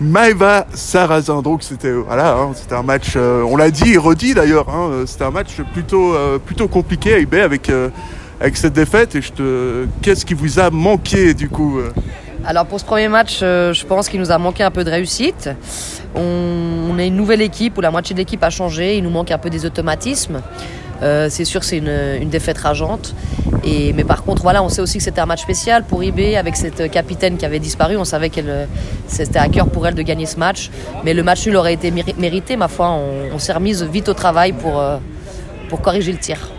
Maeva Sarrazin. Donc c'était voilà, hein, un match, euh, on l'a dit et redit d'ailleurs, hein, euh, c'était un match plutôt euh, compliqué à eBay avec euh, cette défaite. Et qu'est-ce qui vous a manqué du coup euh? Alors pour ce premier match, euh, je pense qu'il nous a manqué un peu de réussite. On, on est une nouvelle équipe où la moitié de l'équipe a changé. Il nous manque un peu des automatismes. Euh, c'est sûr, c'est une, défaite rageante. Et, mais par contre, voilà, on sait aussi que c'était un match spécial pour IB avec cette capitaine qui avait disparu. On savait qu'elle, euh, c'était à cœur pour elle de gagner ce match. Mais le match nul aurait été méri- mérité, ma foi. On, s'est remise vite au travail pour, euh, pour corriger le tir.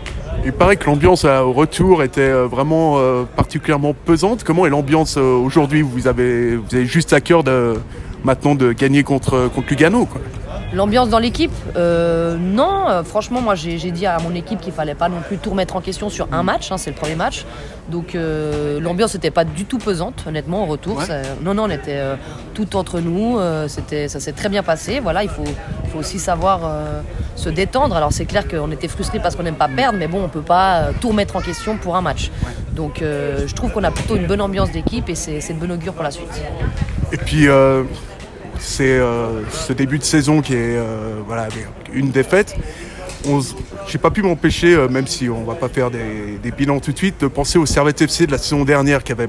Il paraît que l'ambiance au retour était vraiment particulièrement pesante. Comment est l'ambiance aujourd'hui? Vous avez vous avez juste à cœur de maintenant de gagner contre contre Lugano. L'ambiance dans l'équipe euh, Non, franchement, moi j'ai dit à mon équipe qu'il fallait pas non plus tout remettre en question sur un match, hein, c'est le premier match. Donc euh, l'ambiance n'était pas du tout pesante, honnêtement, au retour. Ouais. Ça- non, non, on était euh, tout entre nous, c'était, ça s'est très bien passé. Voilà, il faut, aussi savoir se détendre. Alors c'est clair qu'on était frustrés parce qu'on n'aime pas perdre, mais bon, on peut pas tout remettre en question pour un match. Donc je trouve qu'on a plutôt une bonne ambiance d'équipe et c'est, de bon augure pour la suite. Et puis c'est euh, ce début de saison qui est euh, voilà une défaite. J'ai pas pu m'empêcher, euh, même si on va pas faire des, bilans tout de suite, de penser au Servette FC de la saison dernière qui avait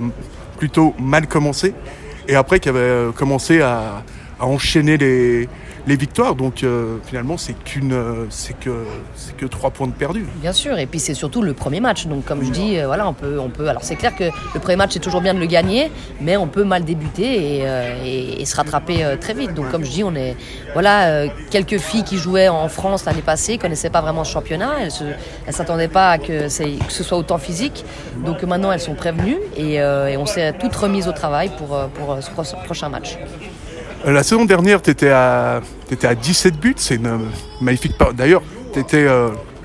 plutôt mal commencé et après qui avait commencé à enchaîner les, les victoires. Donc euh, finalement c'est qu'une euh, c'est que c'est que trois points de perdus. Bien sûr, et puis c'est surtout le premier match. Donc comme je dis, euh, voilà, on peut, on peut. Alors c'est clair que le premier match c'est toujours bien de le gagner, mais on peut mal débuter et, se rattraper très vite. Donc comme je dis, on est, voilà, quelques filles qui jouaient en France l'année passée connaissaient pas vraiment ce championnat. Elles se, s'attendaient pas à que, que ce soit autant physique. Donc maintenant elles sont prévenues et, et on s'est toutes remises au travail pour, pour ce pro- prochain match. Euh, La saison dernière, tu étais à, à 17 buts. C'est une euh, magnifique. D'ailleurs, tu étais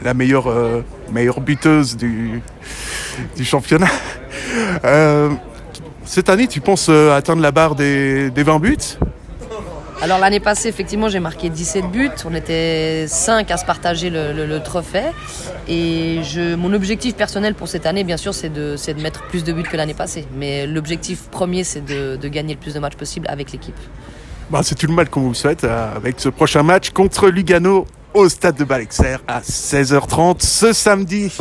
la meilleure, euh, meilleure buteuse du, du championnat. Euh, cette année, tu penses euh, atteindre la barre des, des 20 buts? Alors l'année passée, effectivement, j'ai marqué 17 buts. On était 5 à se partager le, le- trophée. Et je, mon objectif personnel pour cette année, bien sûr, c'est de, de mettre plus de buts que l'année passée. Mais l'objectif premier, c'est de, de gagner le plus de matchs possible avec l'équipe. Bah, C'est tout le mal qu'on vous souhaite euh, avec ce prochain match contre Lugano au stade de Balexer à 16h30 ce samedi.